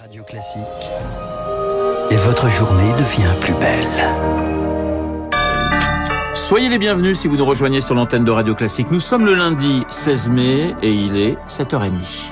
Radio Classique. Et votre journée devient plus belle. Soyez les bienvenus si vous nous rejoignez sur l'antenne de Radio Classique. Nous sommes le lundi 16 mai et il est 7h30.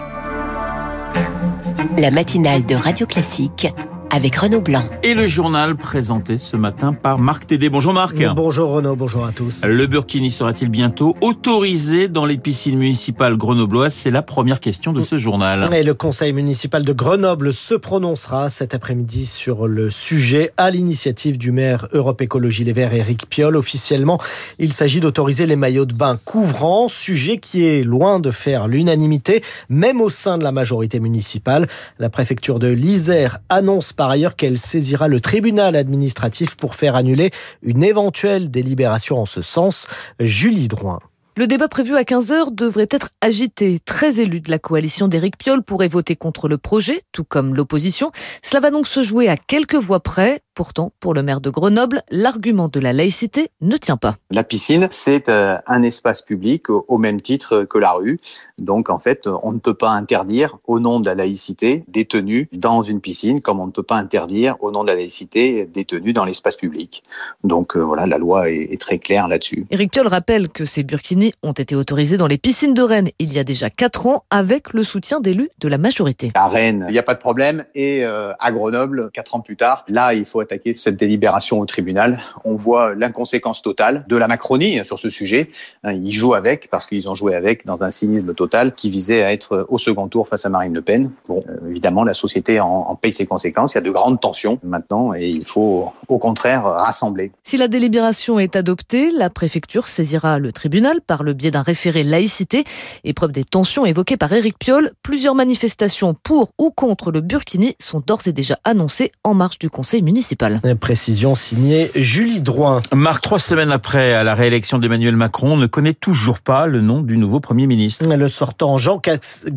La matinale de Radio Classique avec Renaud Blanc. Et le journal présenté ce matin par Marc Tédé. Bonjour Marc. Bonjour Renaud, bonjour à tous. Le Burkini sera-t-il bientôt autorisé dans les piscines municipales grenobloises? C'est la première question de ce journal. Et le conseil municipal de Grenoble se prononcera cet après-midi sur le sujet à l'initiative du maire Europe Écologie Les Verts Éric Piolle. Officiellement, il s'agit d'autoriser les maillots de bain couvrants, sujet qui est loin de faire l'unanimité, même au sein de la majorité municipale. La préfecture de l'Isère annonce par ailleurs qu'elle saisira le tribunal administratif pour faire annuler une éventuelle délibération en ce sens. Julie Drouin. Le débat prévu à 15h devrait être agité. Très élus de la coalition d'Éric Piolle pourraient voter contre le projet, tout comme l'opposition. Cela va donc se jouer à quelques voix près. Pourtant, pour le maire de Grenoble, l'argument de la laïcité ne tient pas. La piscine, c'est euh, un espace public au même titre que la rue. Donc, en fait, on ne peut pas interdire, au nom de la laïcité, des tenues dans une piscine, comme on ne peut pas interdire, au nom de la laïcité, des tenues dans l'espace public. Donc, euh, voilà, la loi est, très claire là-dessus. Éric Piolle rappelle que ces burkinis ont été autorisés dans les piscines de Rennes il y a déjà 4 ans, avec le soutien d'élus de la majorité. À Rennes, il n'y a pas de problème. Et euh, à Grenoble, 4 ans plus tard, là, il faut attaquer cette délibération au tribunal. On voit l'inconséquence totale de la Macronie sur ce sujet. Hein, ils jouent avec parce qu'ils ont joué avec dans un cynisme total qui visait à être au second tour face à Marine Le Pen. Bon, euh, évidemment, la société en, en paye ses conséquences. Il y a de grandes tensions maintenant et il faut au contraire rassembler. Si la délibération est adoptée, la préfecture saisira le tribunal par le biais d'un référé laïcité. Épreuve des tensions évoquées par Éric Piolle, plusieurs manifestations pour ou contre le Burkini sont d'ores et déjà annoncées en marge du conseil municipal. Précision signée Julie Drouin. Marc, trois semaines après la réélection d'Emmanuel Macron, ne connaît toujours pas le nom du nouveau Premier ministre. Le sortant Jean,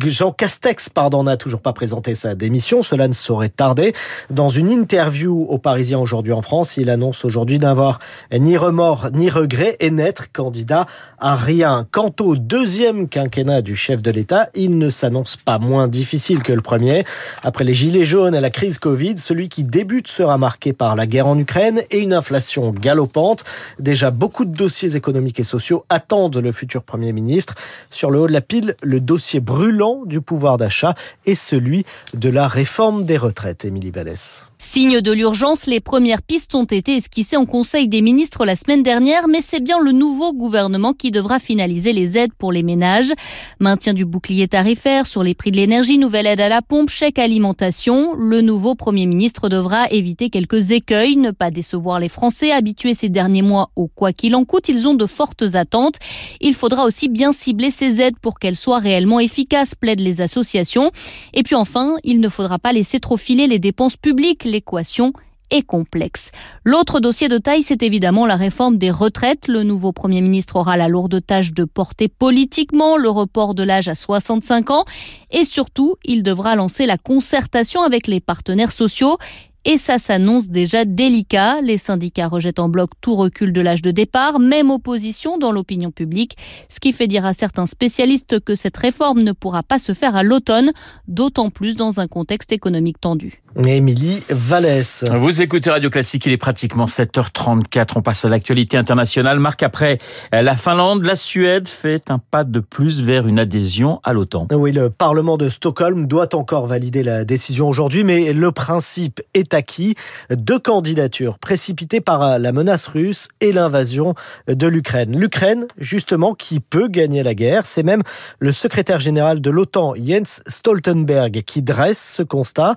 Jean Castex pardon, n'a toujours pas présenté sa démission. Cela ne saurait tarder. Dans une interview aux Parisiens aujourd'hui en France, il annonce aujourd'hui n'avoir ni remords ni regrets et n'être candidat à Quant au deuxième quinquennat du chef de l'État, il ne s'annonce pas moins difficile que le premier. Après les gilets jaunes et la crise Covid, celui qui débute sera marqué par la guerre en Ukraine et une inflation galopante. Déjà, beaucoup de dossiers économiques et sociaux attendent le futur Premier ministre. Sur le haut de la pile, le dossier brûlant du pouvoir d'achat est celui de la réforme des retraites. Émilie Vallès. Signe de l'urgence, les premières pistes ont été esquissées en Conseil des ministres la semaine dernière, mais c'est bien le nouveau gouvernement qui devra finaliser les aides pour les ménages. Maintien du bouclier tarifaire sur les prix de l'énergie, nouvelle aide à la pompe, chèque alimentation. Le nouveau Premier ministre devra éviter quelques écueils, ne pas décevoir les Français habitués ces derniers mois au quoi qu'il en coûte. Ils ont de fortes attentes. Il faudra aussi bien cibler ces aides pour qu'elles soient réellement efficaces, plaident les associations. Et puis enfin, il ne faudra pas laisser trop filer les dépenses publiques l'équation est complexe. L'autre dossier de taille, c'est évidemment la réforme des retraites. Le nouveau Premier ministre aura la lourde tâche de porter politiquement le report de l'âge à 65 ans. Et surtout, il devra lancer la concertation avec les partenaires sociaux et ça s'annonce déjà délicat. Les syndicats rejettent en bloc tout recul de l'âge de départ, même opposition dans l'opinion publique, ce qui fait dire à certains spécialistes que cette réforme ne pourra pas se faire à l'automne, d'autant plus dans un contexte économique tendu. Émilie Vallès. Vous écoutez Radio Classique, il est pratiquement 7h34. On passe à l'actualité internationale. Marc, après la Finlande, la Suède fait un pas de plus vers une adhésion à l'OTAN. Oui, le Parlement de Stockholm doit encore valider la décision aujourd'hui, mais le principe est acquis. Deux candidatures précipitées par la menace russe et l'invasion de l'Ukraine. L'Ukraine, justement, qui peut gagner la guerre. C'est même le secrétaire général de l'OTAN, Jens Stoltenberg, qui dresse ce constat.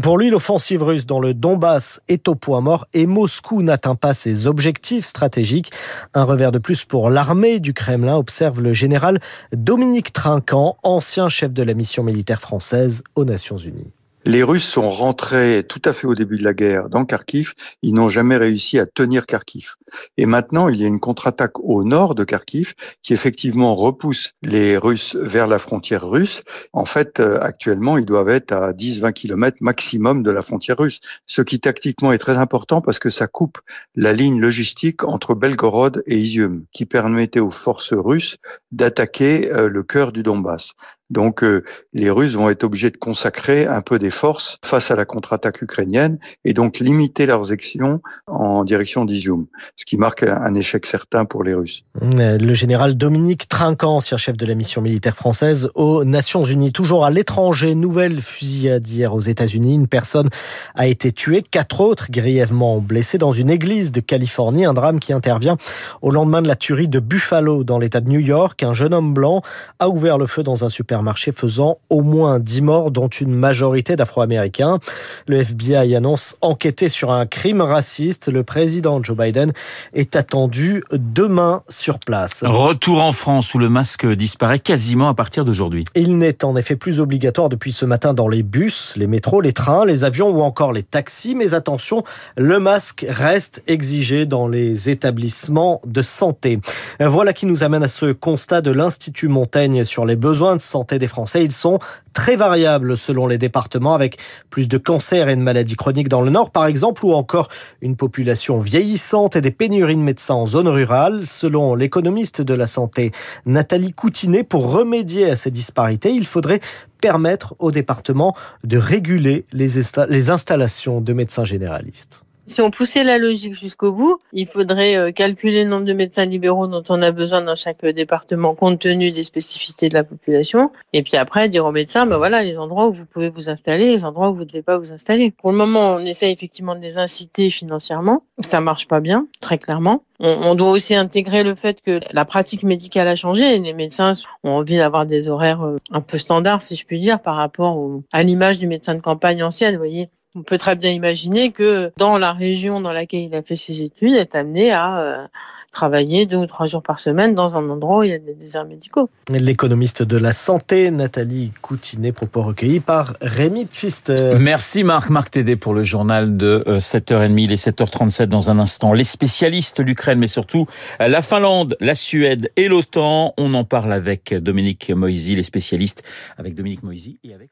Pour lui, l'offensive russe dans le Donbass est au point mort et Moscou n'atteint pas ses objectifs stratégiques. Un revers de plus pour l'armée du Kremlin, observe le général Dominique Trinquant, ancien chef de la mission militaire française aux Nations Unies. Les Russes sont rentrés tout à fait au début de la guerre dans Kharkiv. Ils n'ont jamais réussi à tenir Kharkiv. Et maintenant, il y a une contre-attaque au nord de Kharkiv qui effectivement repousse les Russes vers la frontière russe. En fait, euh, actuellement, ils doivent être à 10-20 km maximum de la frontière russe, ce qui tactiquement est très important parce que ça coupe la ligne logistique entre Belgorod et Izium, qui permettait aux forces russes d'attaquer euh, le cœur du Donbass. Donc euh, les Russes vont être obligés de consacrer un peu des forces face à la contre-attaque ukrainienne et donc limiter leurs actions en direction d'Izium, ce qui marque un échec certain pour les Russes. Le général Dominique Trinquant, ancien chef de la mission militaire française aux Nations Unies, toujours à l'étranger, nouvelle fusillade hier aux États-Unis. Une personne a été tuée, quatre autres grièvement blessés dans une église de Californie, un drame qui intervient au lendemain de la tuerie de Buffalo dans l'État de New York. Un jeune homme blanc a ouvert le feu dans un supermarché faisant au moins 10 morts, dont une majorité d'Afro-Américains. Le FBI annonce enquêter sur un crime raciste. Le président Joe Biden est attendu demain sur place. Retour en France où le masque disparaît quasiment à partir d'aujourd'hui. Il n'est en effet plus obligatoire depuis ce matin dans les bus, les métros, les trains, les avions ou encore les taxis. Mais attention, le masque reste exigé dans les établissements de santé. Voilà qui nous amène à ce constat de l'Institut Montaigne sur les besoins de santé des Français. Ils sont très variables selon les départements avec plus de cancers et de maladies chroniques dans le nord par exemple ou encore une population vieillissante et des pénuries de médecins en zone rurale. Selon l'économiste de la santé Nathalie Coutinet, pour remédier à ces disparités, il faudrait permettre aux départements de réguler les installations de médecins généralistes. Si on poussait la logique jusqu'au bout, il faudrait euh, calculer le nombre de médecins libéraux dont on a besoin dans chaque département compte tenu des spécificités de la population. Et puis après, dire aux médecins, ben voilà, les endroits où vous pouvez vous installer, les endroits où vous ne devez pas vous installer. Pour le moment, on essaie effectivement de les inciter financièrement. Ça marche pas bien, très clairement. On, doit aussi intégrer le fait que la pratique médicale a changé. Les médecins ont envie d'avoir des horaires euh, un peu standards, si je puis dire, par rapport à l'image du médecin de campagne ancienne. Vous voyez, on peut très bien imaginer que dans la région dans laquelle il a fait ses études, il est amené à euh, travailler deux ou trois jours par semaine dans un endroit où il y a des déserts médicaux. L'économiste de la santé, Nathalie Coutinet, propos recueillis par Rémi Pfister. Merci Marc. Marc Tédé pour le journal de 7h30, les 7h37 dans un instant. Les spécialistes, l'Ukraine, mais surtout la Finlande, la Suède et l'OTAN. On en parle avec Dominique Moisy, les spécialistes avec Dominique Moisy et avec